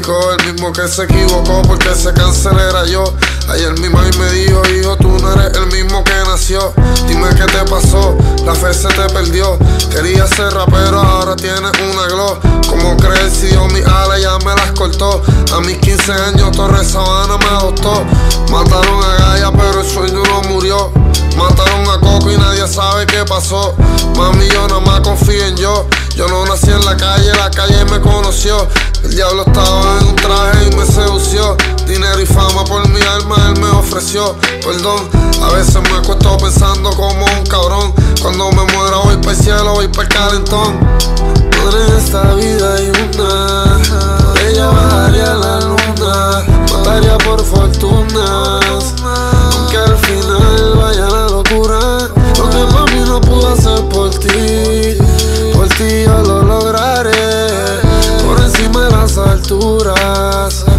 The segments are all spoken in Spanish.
que se equivocó porque ese cáncer era yo. Ayer mi mãe me dijo, hijo, tú no eres el mismo que nació. Dime qué te pasó, la fe se te perdió. Quería ser rapero, ahora tienes una glow. Como crees si yo mi ala ya me las cortó? A mis 15 años Torres Sabana me adoptó. Mataron a Gaia, pero el sueño no murió. Mataron a Coco y nadie sabe qué pasó. Mami, yo nada más confío en yo. Yo no nací en la calle, la calle me conoció. El diablo estaba en un traje y me sedució. Dinero y fama por mi alma él me ofreció. Perdón, a veces me acuesto pensando como un cabrón. Cuando me muera voy para el cielo, voy para el calentón. Esta vida hay una. De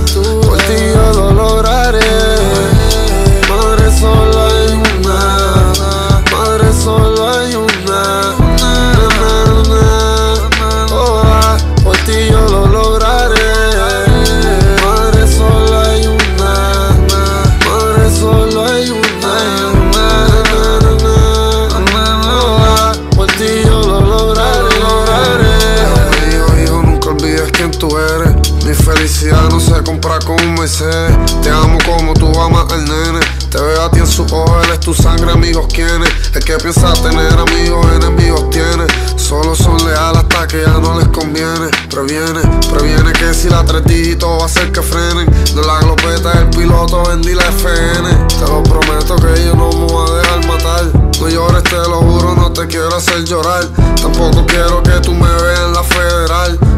felicidad no se compra con un Mercedes. Te amo como tú amas al nene. Te veo a ti en sus ojos, él es tu sangre, amigos quienes. El que piensa tener amigos, enemigos tiene. Solo son leales hasta que ya no les conviene. Previene, previene que si la tres dígitos va a hacer que frenen. De la glopeta del piloto vendí la FN. Te lo prometo que yo no me voy a dejar matar. No llores, te lo juro, no te quiero hacer llorar. Tampoco quiero que tú me veas en la federal.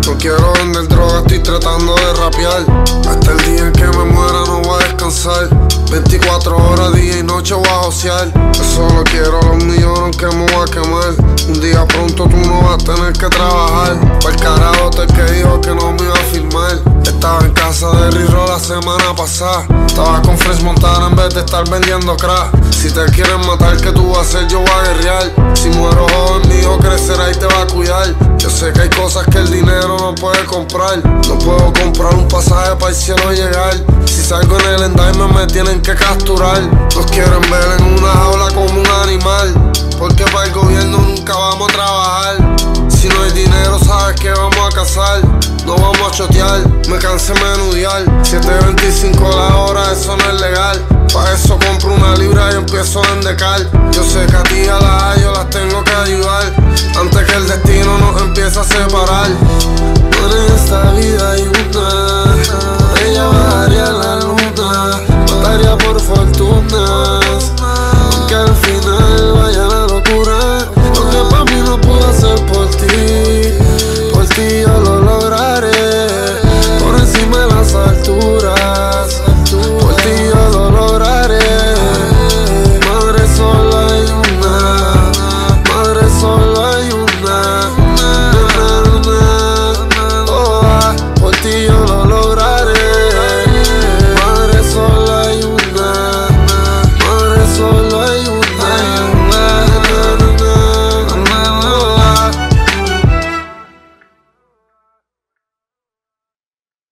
No quiero vender droga, estoy tratando de rapear. Hasta el día en que me muera no voy a descansar. 24 horas, día y noche voy a josear. Yo solo quiero los millones que me voy a quemar. Un día pronto tú no vas a tener que trabajar. Para el carajo te que dijo que no me iba a filmar. Estaba en casa de Riro la semana pasada. Estaba con Fresh Montana en vez de estar vendiendo crack. Si te quieren matar, ¿qué tú vas a hacer? Yo voy a guerrear. Si muero joven, mi hijo crecerá y te va a cuidar. Sé que hay cosas que el dinero no puede comprar. No puedo comprar un pasaje para el cielo llegar. Si salgo en el endime me tienen que capturar. Nos quieren ver en una jaula como un animal. Porque para el gobierno nunca vamos a trabajar. Si no hay dinero, sabes que vamos a cazar. No vamos a chotear, me cansé menudear. 7.25 la hora, eso no es legal. Pa' eso compro una libra y empiezo a endecar. Nos empiece a separar.